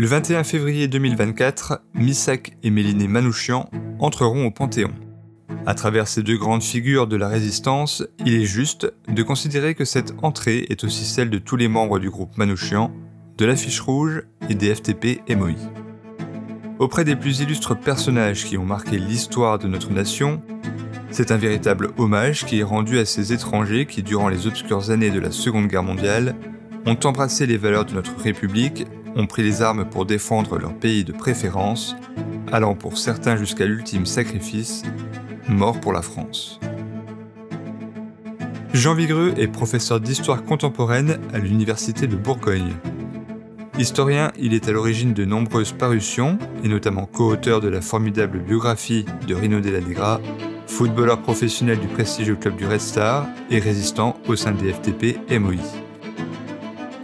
Le 21 février 2024, Missak et Méliné Manouchian entreront au Panthéon. À travers ces deux grandes figures de la résistance, il est juste de considérer que cette entrée est aussi celle de tous les membres du groupe Manouchian, de l'affiche rouge et des FTP MOI. Auprès des plus illustres personnages qui ont marqué l'histoire de notre nation, c'est un véritable hommage qui est rendu à ces étrangers qui, durant les obscures années de la Seconde Guerre mondiale, ont embrassé les valeurs de notre République, ont pris les armes pour défendre leur pays de préférence, allant pour certains jusqu'à l'ultime sacrifice, mort pour la France. Jean Vigreux est professeur d'histoire contemporaine à l'Université de Bourgogne. Historien, il est à l'origine de nombreuses parutions, et notamment co-auteur de la formidable biographie de Rino Della Negra, footballeur professionnel du prestigieux club du Red Star et résistant au sein des FTP MOI.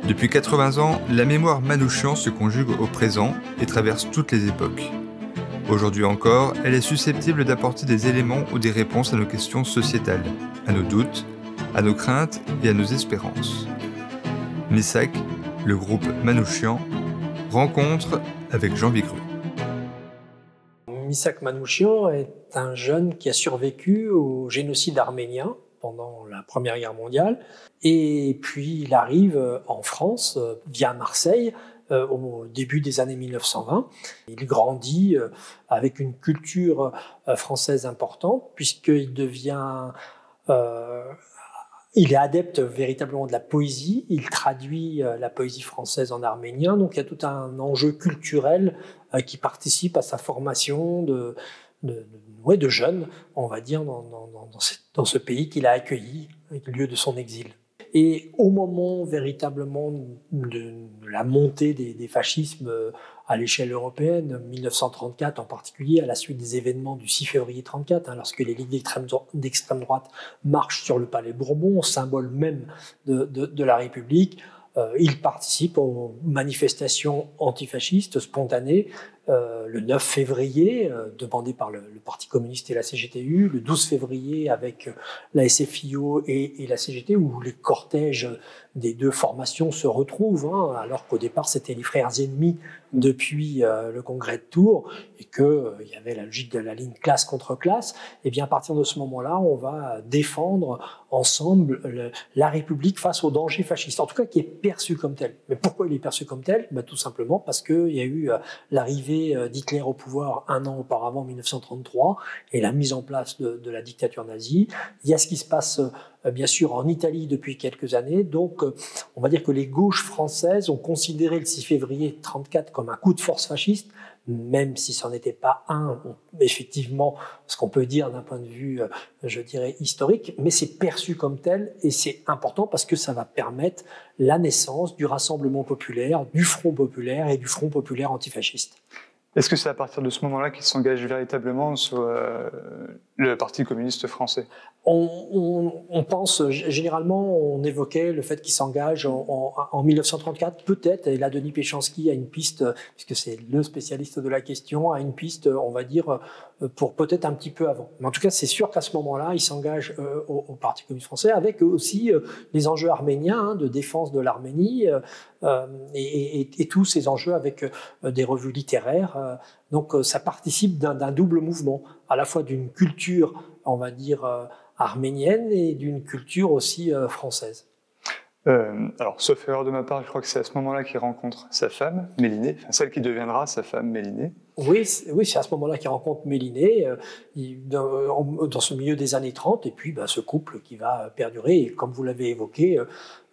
Depuis 80 ans, la mémoire Manouchian se conjugue au présent et traverse toutes les époques. Aujourd'hui encore, elle est susceptible d'apporter des éléments ou des réponses à nos questions sociétales, à nos doutes, à nos craintes et à nos espérances. Missak le groupe Manouchian, rencontre avec Jean Vigreux. Misak Manouchian est un jeune qui a survécu au génocide arménien pendant la Première Guerre mondiale. Et puis il arrive en France via Marseille euh, au début des années 1920. Il grandit euh, avec une culture euh, française importante puisqu'il devient il est adepte véritablement de la poésie, il traduit euh, la poésie française en arménien, donc il y a tout un enjeu culturel euh, qui participe à sa formation de, de jeunes, on va dire, dans, ce pays qu'il a accueilli, lieu de son exil. Et au moment véritablement de la montée des, fascismes euh, à l'échelle européenne, 1934 en particulier, à la suite des événements du 6 février 34, hein, lorsque les ligues d'extrême droite marchent sur le palais Bourbon, symbole même de, de la République, euh, il participe aux manifestations antifascistes spontanées euh, le 9 février, euh, demandé par le, Parti communiste et la CGTU, le 12 février avec la SFIO et, la CGT, où les cortèges des deux formations se retrouvent, hein, alors qu'au départ c'était les frères ennemis depuis le congrès de Tours, et qu'il y avait la logique de la ligne classe contre classe, et eh bien à partir de ce moment-là, on va défendre ensemble la République face au danger fasciste, en tout cas qui est perçu comme tel. Mais pourquoi il est perçu comme tel? Ben, Tout simplement parce qu'il y a eu euh, l'arrivée euh, d'Hitler au pouvoir un an auparavant, 1933, et la mise en place de, de, la dictature nazie. Il y a ce qui se passe euh, bien sûr en Italie depuis quelques années. Donc on va dire que les gauches françaises ont considéré le 6 février 1934 comme un coup de force fasciste, même si ce n'était pas un, effectivement, ce qu'on peut dire d'un point de vue, euh, je dirais, historique, mais c'est perçu comme tel et c'est important parce que ça va permettre la naissance du Rassemblement populaire, du Front populaire et du Front populaire antifasciste. Est-ce que c'est à partir de ce moment-là qu'il s'engage véritablement sur euh, le Parti communiste français? On, pense, généralement, on évoquait le fait qu'il s'engage en, 1934, peut-être, et là, Denis Péchanski a une piste, puisque c'est le spécialiste de la question, a une piste, on va dire, pour peut-être un petit peu avant. Mais en tout cas, c'est sûr qu'à ce moment-là, il s'engage euh, au, Parti communiste français, avec aussi euh, les enjeux arméniens, hein, de défense de l'Arménie, euh, et, tous ces enjeux avec des revues littéraires. Donc, ça participe d'un double mouvement, à la fois d'une culture, on va dire, arménienne et d'une culture aussi euh, française. Euh, alors, sauf erreur de ma part, je crois que c'est à ce moment-là qu'il rencontre sa femme, Mélinée, enfin, celle qui deviendra sa femme, Mélinée. Oui, oui c'est à ce moment-là qu'il rencontre Mélinée, euh, dans, ce milieu des années 30, et puis bah, ce couple qui va perdurer. Et comme vous l'avez évoqué,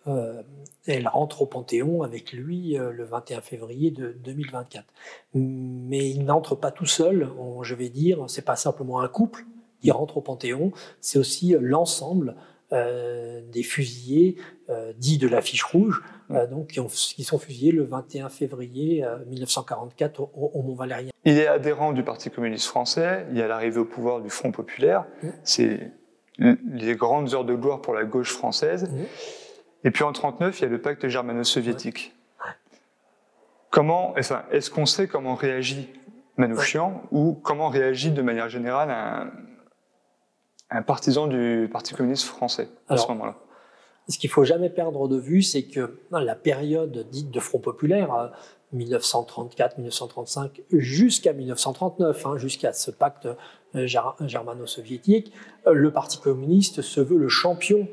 elle rentre au Panthéon avec lui le 21 février de 2024. Mais il n'entre pas tout seul, je vais dire, c'est pas simplement un couple, qui rentre au Panthéon, c'est aussi euh, l'ensemble euh, des fusillés euh, dits de l'affiche rouge, donc qui, sont fusillés le 21 février 1944 au, Mont-Valérien. Il est adhérent du Parti communiste français, il y a l'arrivée au pouvoir du Front populaire, mmh. c'est les grandes heures de gloire pour la gauche française. Mmh. Et puis en 1939, il y a le pacte germano-soviétique. Comment, est-ce qu'on sait comment réagit Manouchian ou comment réagit de manière générale un, un partisan du Parti communiste français à ce moment-là? Ce qu'il faut jamais perdre de vue, c'est que la période dite de Front populaire, 1934-1935 jusqu'à 1939, hein, jusqu'à ce pacte germano-soviétique, le Parti communiste se veut le champion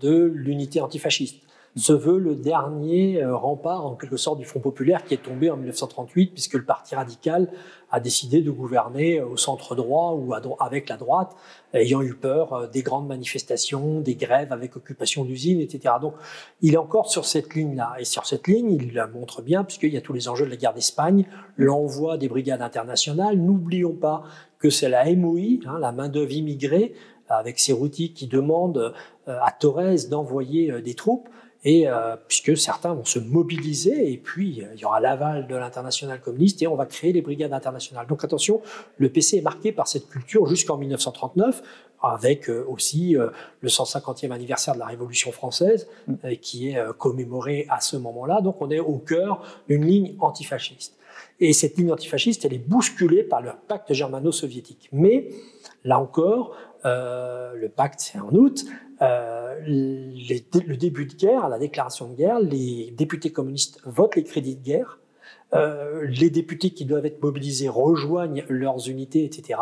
de l'unité antifasciste se veut le dernier euh, rempart en quelque sorte du Front populaire qui est tombé en 1938 puisque le Parti radical a décidé de gouverner au centre droit ou avec la droite, ayant eu peur euh, des grandes manifestations, des grèves avec occupation d'usines, etc. Donc il est encore sur cette ligne-là. Et sur cette ligne, il la montre bien puisqu'il y a tous les enjeux de la guerre d'Espagne, l'envoi des brigades internationales. N'oublions pas que c'est la MOI, hein, la main-d'œuvre immigrée, avec Cerruti qui demande euh, à Torres d'envoyer des troupes et euh, puisque certains vont se mobiliser, et puis euh, il y aura l'aval de l'international communiste, et on va créer les brigades internationales. Donc attention, le PC est marqué par cette culture jusqu'en 1939, avec euh, aussi le 150e anniversaire de la Révolution française, mm. qui est commémoré à ce moment-là. Donc on est au cœur d'une ligne antifasciste. Et cette ligne antifasciste, elle est bousculée par le pacte germano-soviétique. Mais, là encore, le pacte c'est en août, euh, le début de guerre, la déclaration de guerre, les députés communistes votent les crédits de guerre. Euh, les députés qui doivent être mobilisés rejoignent leurs unités, etc.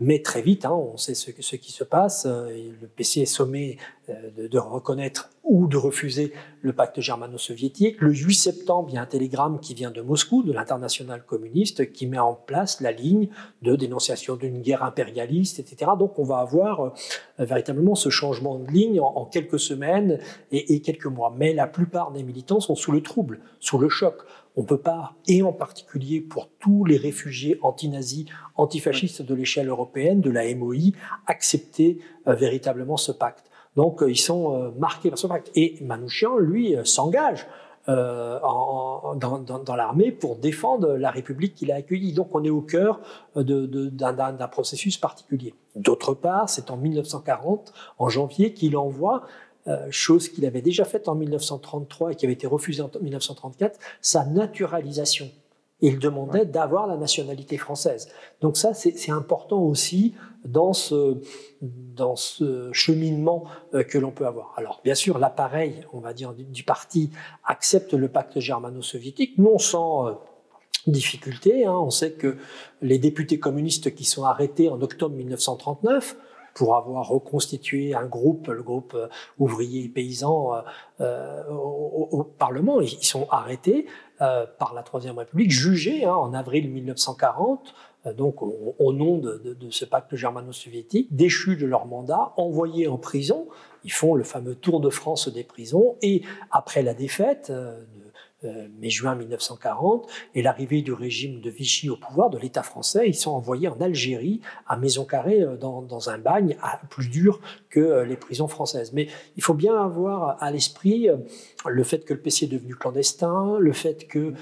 Mais très vite, hein, on sait ce, qui se passe. Euh, le PC est sommé de, reconnaître ou de refuser le pacte germano-soviétique. Le 8 septembre, il y a un télégramme qui vient de Moscou, de l'international communiste, qui met en place la ligne de dénonciation d'une guerre impérialiste, etc. Donc on va avoir véritablement ce changement de ligne en, quelques semaines et, et quelques mois. Mais la plupart des militants sont sous le trouble, sous le choc. On ne peut pas, et en particulier pour tous les réfugiés anti-nazis, antifascistes de l'échelle européenne, de la MOI, accepter euh, véritablement ce pacte. Donc euh, ils sont euh, marqués par ce pacte. Et Manouchian, lui, s'engage dans, l'armée pour défendre la République qu'il a accueillie. Donc on est au cœur d'un processus particulier. D'autre part, c'est en 1940, en janvier, qu'il envoie euh, chose qu'il avait déjà faite en 1933 et qui avait été refusée en 1934, sa naturalisation. Il demandait d'avoir la nationalité française. Donc ça, c'est important aussi dans ce, dans ce cheminement euh, que l'on peut avoir. Alors, bien sûr, l'appareil, on va dire, du, parti accepte le pacte germano-soviétique, non sans euh, difficulté. Hein. On sait que les députés communistes qui sont arrêtés en octobre 1939 pour avoir reconstitué un groupe, le groupe euh, ouvrier et paysan euh, euh, au, Parlement. Ils sont arrêtés par la Troisième République, jugés hein, en avril 1940 donc au, nom de, ce pacte germano-soviétique, déchus de leur mandat, envoyés en prison. Ils font le fameux tour de France des prisons et après la défaite euh, mai-juin 1940 et l'arrivée du régime de Vichy au pouvoir, de l'État français, ils sont envoyés en Algérie, à Maison Carrée, euh, dans, dans un bagne plus dur que euh, les prisons françaises. Mais il faut bien avoir à l'esprit le fait que le PC est devenu clandestin, le fait qu'il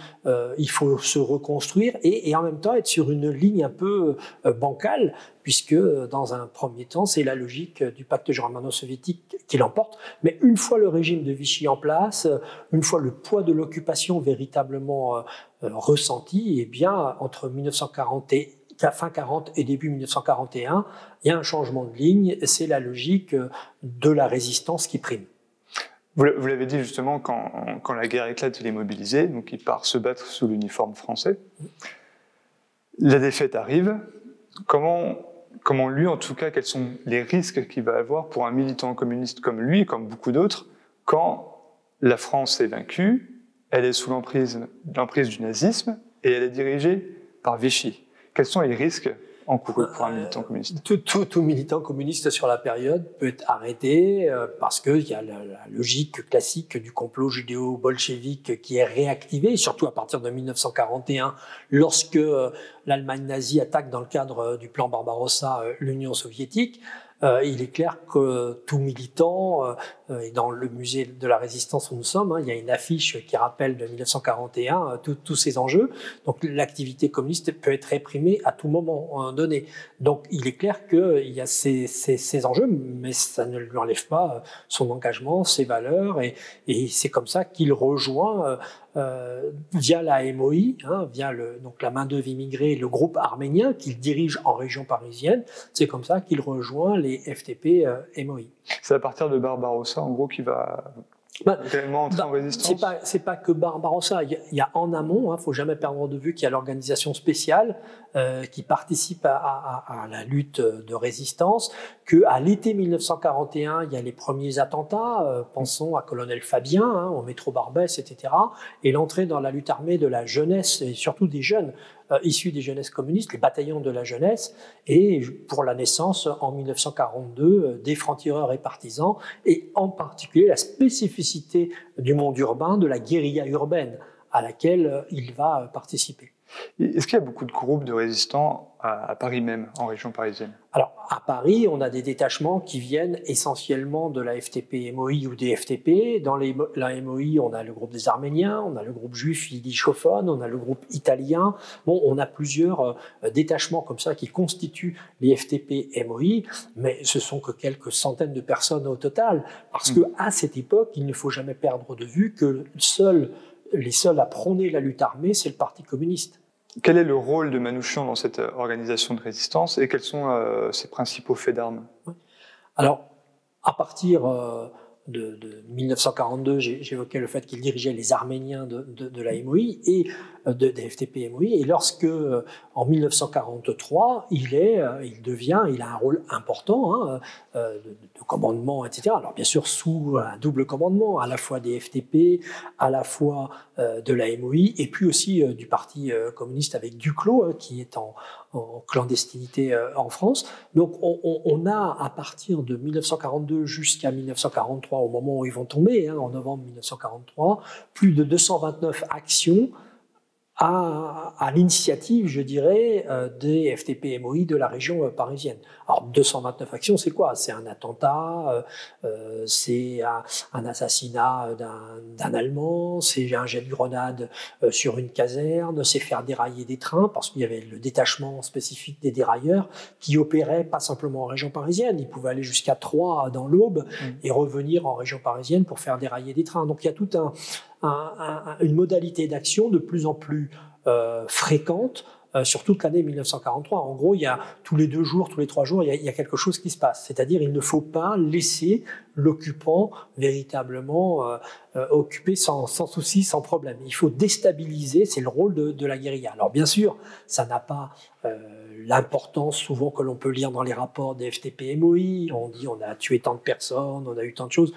il faut se reconstruire et, en même temps être sur une ligne un peu bancale puisque dans un premier temps, c'est la logique du pacte germano-soviétique qui l'emporte. Mais une fois le régime de Vichy en place, une fois le poids de l'occupation véritablement euh, euh, ressenti, eh bien, entre 1940 et fin 40 et début 1941, il y a un changement de ligne. C'est la logique de la résistance qui prime. Vous l'avez dit justement, quand, la guerre éclate, il est mobilisé, donc il part se battre sous l'uniforme français. La défaite arrive. Comment comment lui, en tout cas, quels sont les risques qu'il va avoir pour un militant communiste comme lui, comme beaucoup d'autres, quand la France est vaincue, elle est sous l'emprise du nazisme et elle est dirigée par Vichy. Quels sont les risques un militant communiste tout, militant communiste sur la période peut être arrêté euh, parce qu'il y a la, logique classique du complot judéo-bolchevique qui est réactivée, surtout à partir de 1941, lorsque euh, l'Allemagne nazie attaque dans le cadre euh, du plan Barbarossa l'Union soviétique. Il est clair que tout militant euh, et dans le musée de la résistance où nous sommes, hein, il y a une affiche qui rappelle de 1941 euh, tous ces enjeux. Donc l'activité communiste peut être réprimée à tout moment donné. Donc il est clair qu'il y a ces, ces, ces, enjeux, mais ça ne lui enlève pas euh, son engagement, ses valeurs, et, et c'est comme ça qu'il rejoint euh, via la MOI, hein, via le, donc la main-d'œuvre immigrée, le groupe arménien qu'il dirige en région parisienne. C'est comme ça qu'il rejoint les FTP euh, MOI. C'est à partir de Barbarossa, en gros, qui va bah, bah, en résistance C'est pas, pas que Barbarossa. Il y, a, en amont, il hein, ne faut jamais perdre de vue qu'il y a l'organisation spéciale euh, qui participe à, la lutte de résistance, qu'à l'été 1941, il y a les premiers attentats, euh, pensons à colonel Fabien, hein, au métro Barbès, etc., et l'entrée dans la lutte armée de la jeunesse, et surtout des jeunes, euh, issus des jeunesses communistes, les bataillons de la jeunesse, et pour la naissance en 1942 euh, des francs-tireurs et partisans, et en particulier la spécificité du monde urbain, de la guérilla urbaine à laquelle il va participer. Est-ce qu'il y a beaucoup de groupes de résistants à, Paris même, en région parisienne Alors, à Paris, on a des détachements qui viennent essentiellement de la FTP-MOI ou des FTP. Dans les, la MOI, on a le groupe des Arméniens, on a le groupe juif Yiddish-Chophone, on a le groupe italien. Bon, on a plusieurs euh, détachements comme ça qui constituent les FTP-MOI, mais ce sont que quelques centaines de personnes au total, parce mmh. que à cette époque, il ne faut jamais perdre de vue que seul les seuls à prôner la lutte armée, c'est le Parti communiste. Quel est le rôle de Manouchian dans cette euh, organisation de résistance et quels sont euh, ses principaux faits d'armes? Alors, à partir euh, de, 1942, j'évoquais le fait qu'il dirigeait les Arméniens de, la MOI et de, des FTP MOI. Et lorsque, en 1943, il est, il devient, il a un rôle important hein, de, commandement, etc. Alors bien sûr sous un double commandement, à la fois des FTP, à la fois de la MOI, et puis aussi du Parti communiste avec Duclos, hein, qui est en, clandestinité euh, en France. Donc on, a à partir de 1942 jusqu'à 1943, au moment où ils vont tomber, hein, en novembre 1943, plus de 229 actions à, l'initiative, je dirais, euh, des FTP-MOI de la région euh, parisienne. Alors 229 actions, c'est quoi? C'est un attentat, euh, c'est un, assassinat d'un Allemand, c'est un jet de grenade sur une caserne, c'est faire dérailler des trains, parce qu'il y avait le détachement spécifique des dérailleurs qui opérait pas simplement en région parisienne, ils pouvaient aller jusqu'à Troyes dans l'Aube mmh. et revenir en région parisienne pour faire dérailler des trains. Donc il y a tout un une modalité d'action de plus en plus euh, fréquente euh, sur toute l'année 1943. En gros, il y a tous les deux jours, tous les trois jours, il y a, quelque chose qui se passe. C'est-à-dire, il ne faut pas laisser l'occupant véritablement euh, occupé sans, sans, souci, sans problème. Il faut déstabiliser, c'est le rôle de, de, la guérilla. Alors bien sûr, ça n'a pas l'importance souvent que l'on peut lire dans les rapports des FTP-MOI. On dit on a tué tant de personnes, on a eu tant de choses.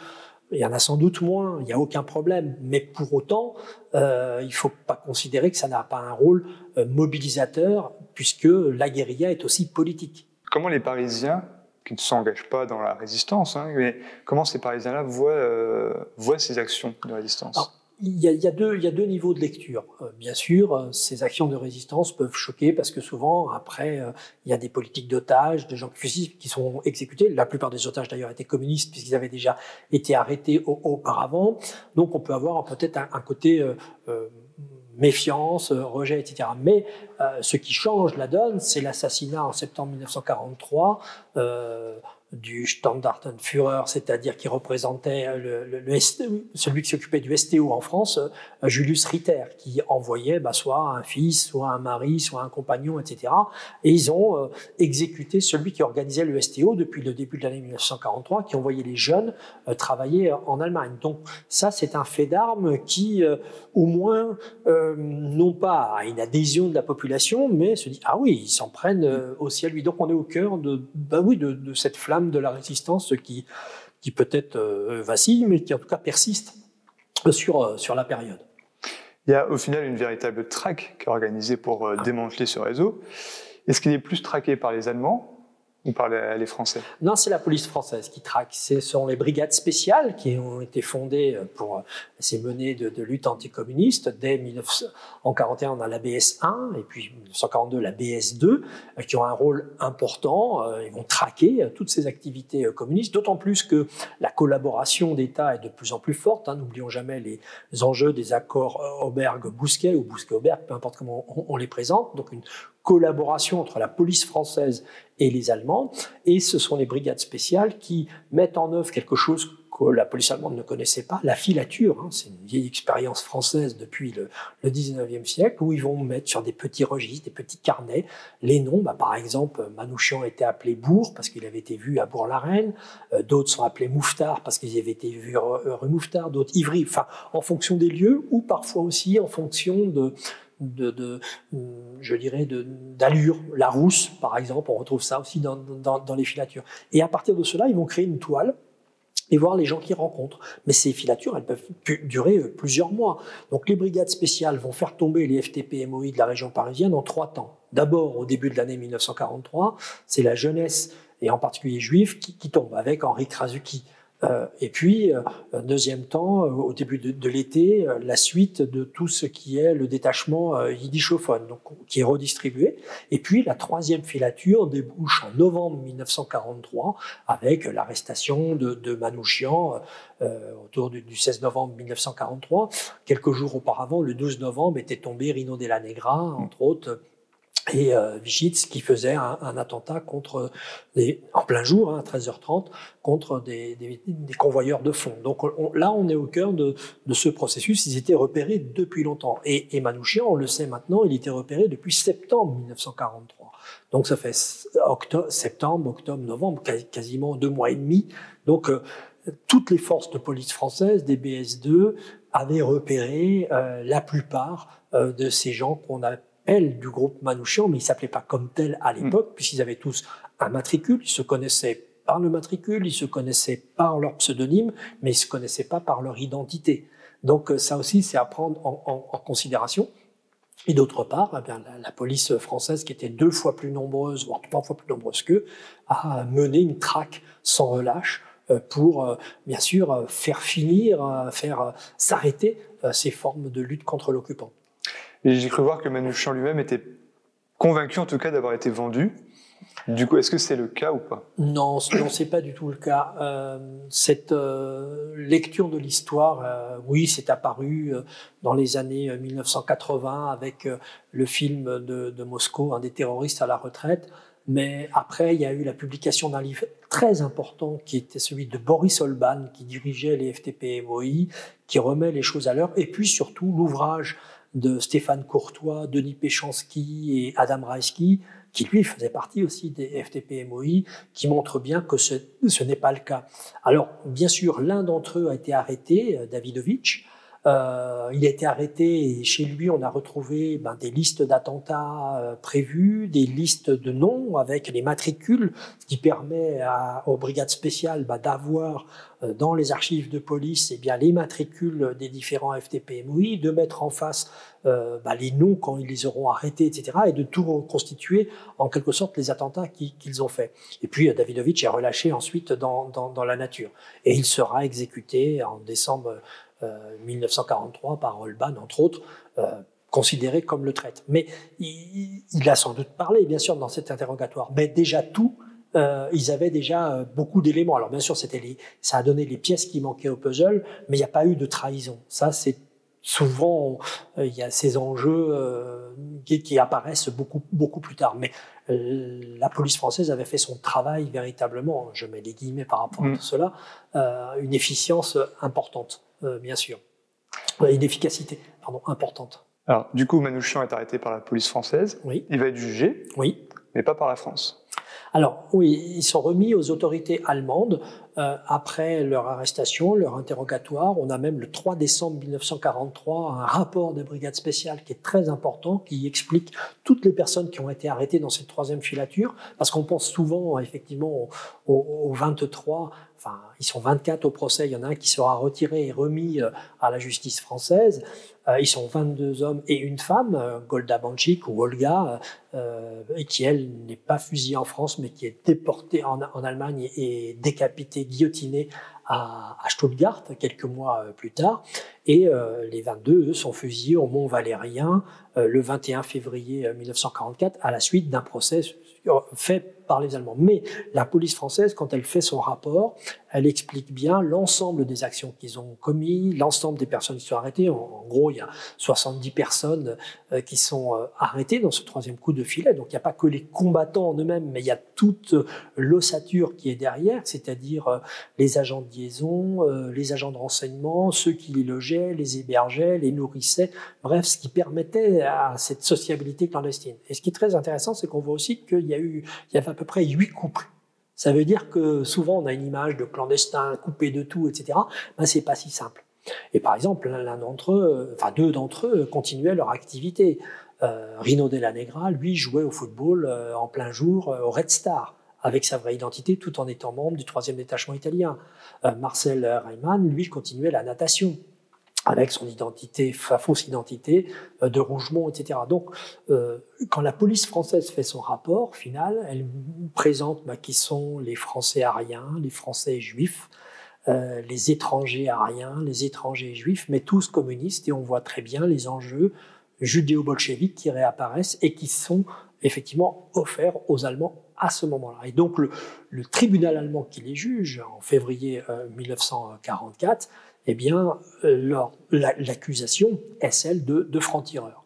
Il y en a sans doute moins, il n'y a aucun problème. Mais pour autant, euh, il ne faut pas considérer que ça n'a pas un rôle euh, mobilisateur, puisque la guérilla est aussi politique. Comment les Parisiens, qui ne s'engagent pas dans la résistance, hein, mais comment ces Parisiens-là voient, euh, voient ces actions de résistance? Il y, a, deux, niveaux de lecture. Euh, bien sûr, euh, ces actions de résistance peuvent choquer parce que souvent, après, euh, il y a des politiques d'otages, de gens fusillés qui sont exécutés. La plupart des otages, d'ailleurs, étaient communistes puisqu'ils avaient déjà été arrêtés auparavant. Donc, on peut avoir peut-être un, côté méfiance, rejet, etc. Mais ce qui change la donne, c'est l'assassinat en septembre 1943 du Standartenführer, c'est-à-dire qui représentait le, celui qui s'occupait du STO en France, euh, Julius Ritter, qui envoyait bah, soit un fils, soit un mari, soit un compagnon, etc. Et ils ont euh, exécuté celui qui organisait le STO depuis le début de l'année 1943, qui envoyait les jeunes euh, travailler en Allemagne. Donc ça, c'est un fait d'armes qui, au moins, non pas une adhésion de la population, mais se dit ah oui, ils s'en prennent aussi à lui. Donc on est au cœur de, bah oui, de cette flamme de la résistance qui, qui peut-être euh, vacille, mais qui en tout cas persiste sur, euh, sur la période. Il y a au final une véritable traque qui est organisée pour euh, démanteler ce réseau. Est-ce qu'il est plus traqué par les Allemands ou par les, Français Non, c'est la police française qui traque. Ce sont les brigades spéciales qui ont été fondées pour euh, ces menées de, lutte anticommuniste. Dès 1941, on a la BS1 et puis 1942 la BS2 euh, qui ont un rôle important. Euh, ils vont traquer toutes ces activités communistes, d'autant plus que la collaboration d'État est de plus en plus forte. Hein. N'oublions jamais les enjeux des accords Auberg-Bousquet ou Bousquet-Auberg, peu importe comment on, on les présente. Donc une collaboration entre la police française et les Allemands. Et ce sont les brigades spéciales qui mettent en œuvre quelque chose que la police allemande ne connaissait pas, la filature. Hein. c'est une vieille expérience française depuis le, le, 19e siècle, où ils vont mettre sur des petits registres, des petits carnets, les noms. Bah, par exemple, Manouchian était appelé Bourg parce qu'il avait été vu à Bourg-la-Reine. Euh, d'autres sont appelés Mouffetard parce qu'ils avaient été vus rue Mouffetard. D'autres Ivry. Enfin, en fonction des lieux ou parfois aussi en fonction de, de, je dirais, d'allure. La rousse, par exemple, on retrouve ça aussi dans, dans, les filatures. Et à partir de cela, ils vont créer une toile et voir les gens qu'ils rencontrent. Mais ces filatures, elles peuvent durer euh, plusieurs mois. Donc les brigades spéciales vont faire tomber les FTP MOI de la région parisienne en trois temps. D'abord, au début de l'année 1943, c'est la jeunesse, et en particulier juive, qui, qui tombe avec Henri Krasuki. Euh, et puis, euh, deuxième temps, euh, au début de, l'été, la suite de tout ce qui est le détachement yiddishophone, donc, qui est redistribué. Et puis, la troisième filature débouche en novembre 1943 avec l'arrestation de, de Manouchian autour du, 16 novembre 1943. Quelques jours auparavant, le 12 novembre, était tombé Rino Della Negra, entre autres, et euh, qui faisait un, attentat contre des, en plein jour, hein, à 13h30, contre des, des, des, convoyeurs de fonds. Donc là, on est au cœur de, de, ce processus. Ils étaient repérés depuis longtemps. Et, et Manouchian, on le sait maintenant, il était repéré depuis septembre 1943. Donc ça fait octobre, septembre, octobre, novembre, quasiment deux mois et demi. Donc euh, toutes les forces de police françaises, des BS2, avaient repéré euh, la plupart euh, de ces gens qu'on a elle, du groupe Manouchian, mais ils s'appelaient pas comme tel à l'époque, mm. puisqu'ils avaient tous un matricule, ils se connaissaient par le matricule, ils se connaissaient par leur pseudonyme, mais ils se connaissaient pas par leur identité. Donc euh, ça aussi, c'est à prendre en, considération. Et d'autre part, eh bien, la, police française, qui était deux fois plus nombreuse, voire trois fois plus nombreuse qu'eux, a mené une traque sans relâche euh, pour, euh, bien sûr, faire finir, faire s'arrêter ces formes de lutte contre l'occupant. Et j'ai cru voir que Manouchian lui-même était convaincu, en tout cas, d'avoir été vendu. Du coup, est-ce que c'est le cas ou pas? Non, non, c'est pas du tout le cas. Euh, cette euh, lecture de l'histoire, euh, oui, c'est apparu dans les années 1980 euh, avec le film de, de, Moscou, un des terroristes à la retraite. Mais après, il y a eu la publication d'un livre très important qui était celui de Boris Olban, qui dirigeait les FTP-MOI, qui remet les choses à l'heure. Et puis surtout l'ouvrage de Stéphane Courtois, Denis Péchanski et Adam Raisky, qui lui faisait partie aussi des FTP-MOI, qui montrent bien que ce, n'est pas le cas. Alors, bien sûr, l'un d'entre eux a été arrêté, euh, Davidovich, euh, il a été arrêté et chez lui, on a retrouvé ben, des listes d'attentats euh, prévus, des listes de noms avec les matricules, ce qui permet à, aux brigades spéciales ben, d'avoir euh, dans les archives de police eh bien, les matricules des différents FTP-MOI, de mettre en face euh, ben, les noms quand ils les auront arrêtés, etc., et de tout reconstituer en quelque sorte les attentats qu'ils ont faits. Et puis Davidovich est relâché ensuite dans la nature. Et il sera exécuté en décembre 1943 euh, par Holban, entre autres, euh, considéré comme le traître. Mais il, a sans doute parlé, bien sûr, dans cet interrogatoire. Mais déjà tout, euh, ils avaient déjà beaucoup d'éléments. Alors bien sûr, c'était ça a donné les pièces qui manquaient au puzzle, mais il n'y a pas eu de trahison. Ça, c'est souvent il y a ces enjeux qui, apparaissent beaucoup beaucoup plus tard. Mais la police française avait fait son travail véritablement. Je mets des guillemets par rapport à mm. tout cela, une efficience importante. Euh, bien sûr. Une efficacité pardon, importante. Alors, du coup, Manouchian est arrêté par la police française. Oui. Il va être jugé. Oui. Mais pas par la France. Alors, oui, ils sont remis aux autorités allemandes euh, après leur arrestation, leur interrogatoire. On a même le 3 décembre 1943 un rapport des brigades spéciales qui est très important, qui explique toutes les personnes qui ont été arrêtées dans cette troisième filature, parce qu'on pense souvent effectivement aux 23 ils sont 24 au procès, il y en a un qui sera retiré et remis euh, à la justice française. Euh, ils sont 22 hommes et une femme, euh, Golda Banchik ou Olga, qui, elle, n'est pas fusillée en France, mais qui est déportée en, Allemagne et décapitée, guillotinée à, Stuttgart quelques mois plus tard. Et les 22, eux, sont fusillés au Mont Valérien le 21 février 1944 à la suite d'un procès fait les Allemands. Mais la police française, quand elle fait son rapport, elle explique bien l'ensemble des actions qu'ils ont commis, l'ensemble des personnes qui sont arrêtées. En, gros, il y a 70 personnes euh, qui sont euh, arrêtées dans ce troisième coup de filet. Donc il n'y a pas que les combattants en eux-mêmes, mais il y a toute l'ossature qui est derrière, c'est-à-dire euh, les agents de liaison, les agents de renseignement, ceux qui les logeaient, les hébergeaient, les nourrissaient, bref, ce qui permettait à cette sociabilité clandestine. Et ce qui est très intéressant, c'est qu'on voit aussi qu'il y a eu, il y avait à peu près huit couples ça veut dire que souvent on a une image de clandestin, coupé de tout, etc. Ben, c'est pas si simple. Et par exemple, l'un d'entre eux, enfin deux d'entre eux, continuaient leur activité. Euh, Rino Della Negra, lui, jouait au football euh, en plein jour euh, au Red Star, avec sa vraie identité, tout en étant membre du troisième détachement italien. Marcel Reimann, lui, continuait la natation avec son identité, sa fausse identité de Rougemont, etc. Donc, quand la police française fait son rapport final, elle présente bah, qui sont les Français ariens, les Français juifs, les étrangers ariens, les étrangers juifs, mais tous communistes, et on voit très bien les enjeux judéo-bolcheviques qui réapparaissent et qui sont effectivement offerts aux Allemands à ce moment-là. Et donc, le, tribunal allemand qui les juge en février 1944 eh bien, euh, l'accusation est celle de, franc-tireur.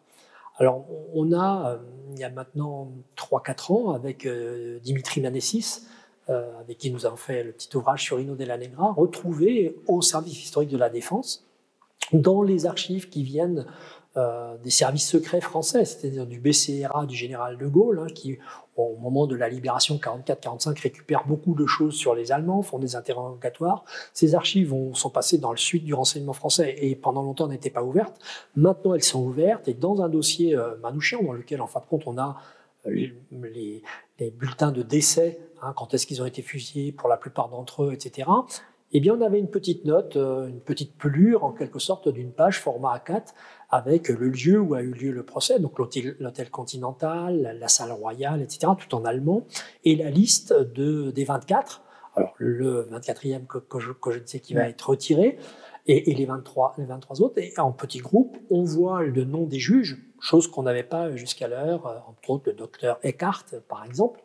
Alors, on a, euh, il y a maintenant 3-4 ans, avec euh, Dimitri Manessis, avec qui nous avons fait le petit ouvrage sur Rino della Negra, retrouvé au service historique de la défense, dans les archives qui viennent euh, des services secrets français, c'est-à-dire du BCRA du général de Gaulle, hein, qui au moment de la libération 44-45 récupère beaucoup de choses sur les Allemands, font des interrogatoires. Ces archives sont passées dans le suite du renseignement français et pendant longtemps n'étaient pas ouvertes. Maintenant elles sont ouvertes et dans un dossier euh, dans lequel en fin de compte on a euh, les, bulletins de décès, hein, quand est-ce qu'ils ont été fusillés pour la plupart d'entre eux, etc eh bien, on avait une petite note, euh, une petite pelure, en quelque sorte, d'une page format A4, avec le lieu où a eu lieu le procès, donc l'hôtel continental, la, salle royale, etc., tout en allemand, et la liste de, des 24, alors le 24e que, je, que je sais qui va être retiré, et, les, 23, les 23 autres, et en petits groupes, on voit le nom des juges, chose qu'on n'avait pas jusqu'à l'heure, euh, entre autres le docteur Eckhart, par exemple,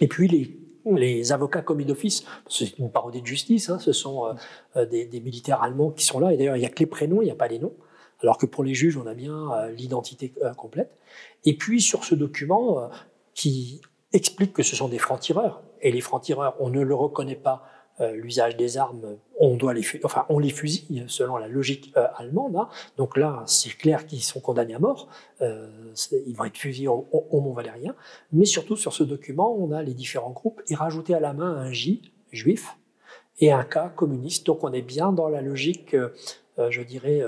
et puis les les avocats commis d'office, c'est une parodie de justice, hein, ce sont euh, euh, des, militaires allemands qui sont là, et d'ailleurs il n'y a que les prénoms, il n'y a pas les noms, alors que pour les juges on a bien euh, l'identité complète. Et puis sur ce document qui explique que ce sont des francs-tireurs, et les francs-tireurs, on ne le reconnaît pas euh, l'usage des armes, on doit les, enfin, on les fusille selon la logique euh, allemande. Hein. Donc là, c'est clair qu'ils sont condamnés à mort. Euh, ils vont être fusillés au, Mont Valérien. Mais surtout, sur ce document, on a les différents groupes et rajouté à la main un J juif et un K communiste. Donc on est bien dans la logique, je dirais,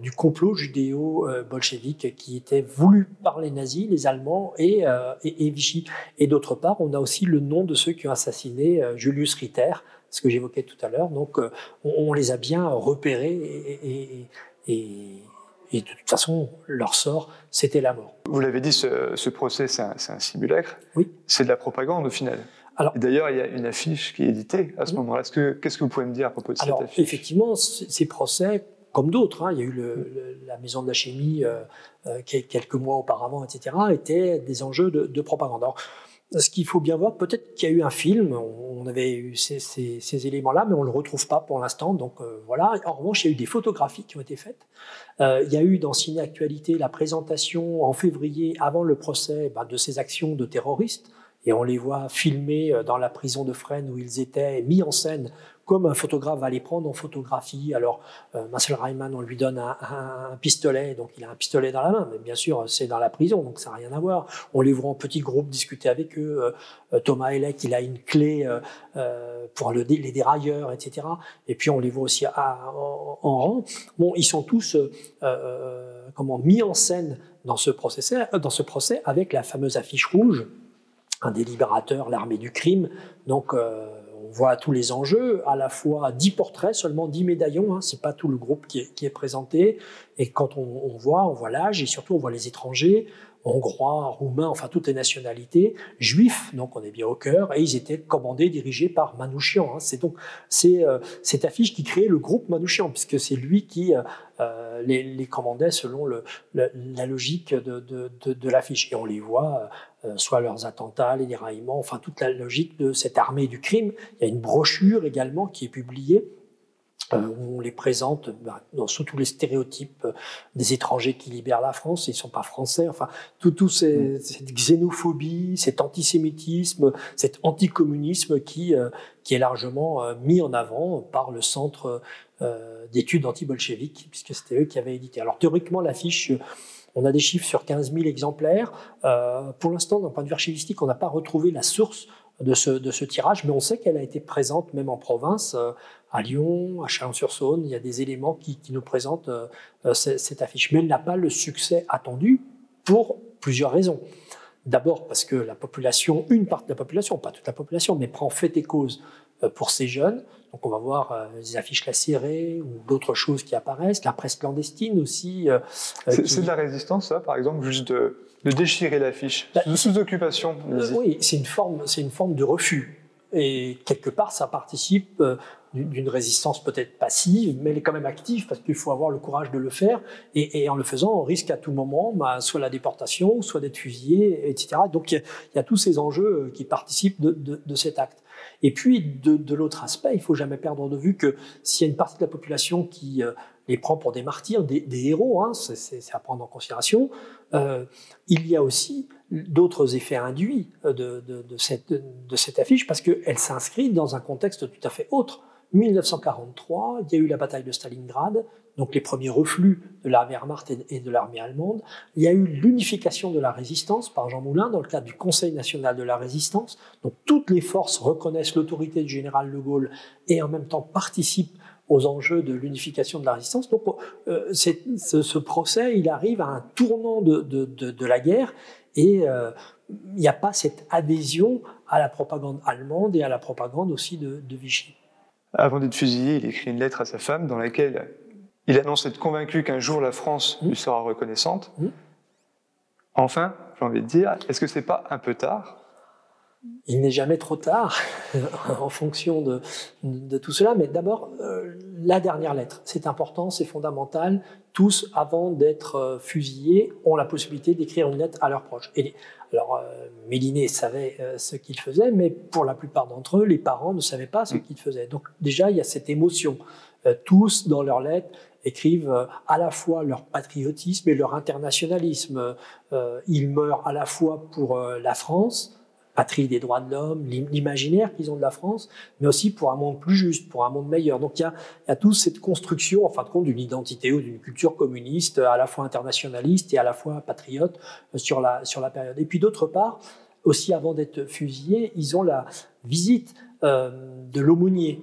du complot judéo-bolchevique qui était voulu par les nazis, les Allemands et, et, et Vichy. Et d'autre part, on a aussi le nom de ceux qui ont assassiné Julius Ritter, ce que j'évoquais tout à l'heure. Donc, euh, on, les a bien repérés et, de toute façon, leur sort, c'était la mort. Vous l'avez dit, ce, procès, c'est un, simulacre. Oui. C'est de la propagande au final. D'ailleurs, il y a une affiche qui est éditée à ce moment-là. Qu'est-ce que vous pouvez me dire à propos de cette affiche? Effectivement, ces procès, comme d'autres, hein, il y a eu la maison de la chimie euh, euh, quelques mois auparavant, etc., étaient des enjeux de, de propagande. Alors, ce qu'il faut bien voir, peut-être qu'il y a eu un film, on avait eu ces, éléments-là, mais on ne le retrouve pas pour l'instant. Donc euh, voilà. En revanche, il y a eu des photographies qui ont été faites. Euh, il y a eu dans Ciné Actualité la présentation en février, avant le procès, bah, de ces actions de terroristes. Et on les voit filmer euh, dans la prison de Fresnes où ils étaient mis en scène comme un photographe va les prendre en photographie. Alors, euh, Marcel Reimann, on lui donne un, pistolet, donc il a un pistolet dans la main, mais bien sûr, c'est dans la prison, donc ça n'a rien à voir. On les voit en petits groupes discuter avec eux. Euh, Thomas Elec, il a une clé pour le, les dérailleurs, etc. Et puis, on les voit aussi en, rang. Bon, ils sont tous comment, mis en scène dans ce, procès, dans ce procès avec la fameuse affiche rouge, un des libérateurs, l'armée du crime. Donc, on voit tous les enjeux, à la fois 10 portraits, seulement 10 médaillons, hein, c'est pas tout le groupe qui est, présenté. Et quand on, voit, on voit l'âge et surtout on voit les étrangers, hongrois, roumains, enfin toutes les nationalités, juifs, donc on est bien au cœur, et ils étaient commandés, dirigés par Manouchian. Hein. C'est donc c'est cette affiche qui créait le groupe Manouchian, puisque c'est lui qui les, les, commandait selon la logique de, de, l'affiche. Et on les voit soit leurs attentats, les déraillements, enfin toute la logique de cette armée du crime. Il y a une brochure également qui est publiée euh, où on les présente bah, dans, sous tous les stéréotypes euh, des étrangers qui libèrent la France, ils ne sont pas français, enfin, tout, tout ces, mm. cette xénophobie, cet antisémitisme, cet anticommunisme qui, euh, qui est largement mis en avant par le Centre d'études anti-bolcheviques, puisque c'était eux qui avaient édité. Alors théoriquement, l'affiche on a des chiffres sur 15 000 exemplaires. Euh, pour l'instant, d'un point de vue archivistique, on n'a pas retrouvé la source de ce, de ce, tirage, mais on sait qu'elle a été présente même en province, euh, à Lyon, à Chalon-sur-Saône. Il y a des éléments qui, qui nous présentent euh, euh cette affiche. Mais elle n'a pas le succès attendu pour plusieurs raisons. D'abord parce que la population, une partie de la population, pas toute la population, mais prend fait et cause pour ces jeunes. Donc on va voir des affiches lacérées ou d'autres choses qui apparaissent, la presse clandestine aussi. Euh, c'est de la résistance, ça, par exemple, juste de, déchirer l'affiche, bah, de sous-occupation. oui, c'est une forme, c'est une forme de refus. Et quelque part, ça participe d'une résistance peut-être passive, mais elle est quand même active parce qu'il faut avoir le courage de le faire. Et, en le faisant, on risque à tout moment bah, soit la déportation, soit d'être fusillé, etc. Donc il y, a tous ces enjeux qui participent de, de cet acte. Et puis, de, l'autre aspect, il faut jamais perdre de vue que s'il y a une partie de la population qui euh, les prend pour des martyrs, des, héros, hein, c'est à prendre en considération, euh, il y a aussi d'autres effets induits de, de, cette, de cette affiche parce qu'elle s'inscrit dans un contexte tout à fait autre. 1943, il y a eu la bataille de Stalingrad, donc les premiers reflux de la Wehrmacht et de l'armée allemande. Il y a eu l'unification de la résistance par Jean Moulin dans le cadre du Conseil national de la résistance. Donc toutes les forces reconnaissent l'autorité du général de Gaulle et en même temps participent aux enjeux de l'unification de la résistance. Donc euh, ce, ce, procès, il arrive à un tournant de, de, de, de la guerre et euh, il n'y a pas cette adhésion à la propagande allemande et à la propagande aussi de, de Vichy. Avant d'être fusillé, il écrit une lettre à sa femme dans laquelle il annonce être convaincu qu'un jour la France lui sera reconnaissante. Enfin, j'ai envie de dire, est-ce que c'est pas un peu tard il n'est jamais trop tard en fonction de, de, tout cela, mais d'abord, euh, la dernière lettre, c'est important, c'est fondamental. Tous, avant d'être euh, fusillés, ont la possibilité d'écrire une lettre à leurs proches. Et, alors, euh, Méliné savait ce qu'il faisait, mais pour la plupart d'entre eux, les parents ne savaient pas ce qu'il faisait. Donc déjà, il y a cette émotion. tous, dans leurs lettres, écrivent à la fois leur patriotisme et leur internationalisme. Ils meurent à la fois pour la France, patrie des droits de l'homme, l'imaginaire qu'ils ont de la France, mais aussi pour un monde plus juste, pour un monde meilleur. Donc il y a, toute cette construction, en fin de compte, d'une identité ou d'une culture communiste, à la fois internationaliste et à la fois patriote sur la, sur la période. Et puis d'autre part, aussi avant d'être fusillés, ils ont la visite de l'aumônier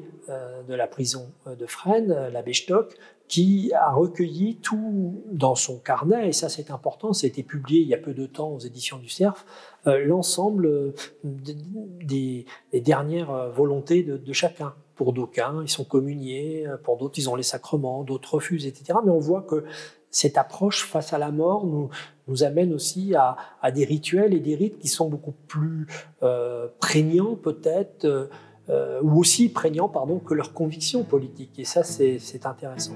de la prison de Fresnes, l'abbé Stock, qui a recueilli tout dans son carnet, et ça c'est important, ça a été publié il y a peu de temps aux éditions du CERF, euh, l'ensemble euh, des, dernières euh, volontés de, chacun. Pour d'aucuns, ils sont communiés, pour d'autres, ils ont les sacrements, d'autres refusent, etc. Mais on voit que cette approche face à la mort nous, nous amène aussi à, des rituels et des rites qui sont beaucoup plus prégnants peut-être, ou aussi prégnants pardon, que leurs convictions politiques. Et ça, c'est intéressant.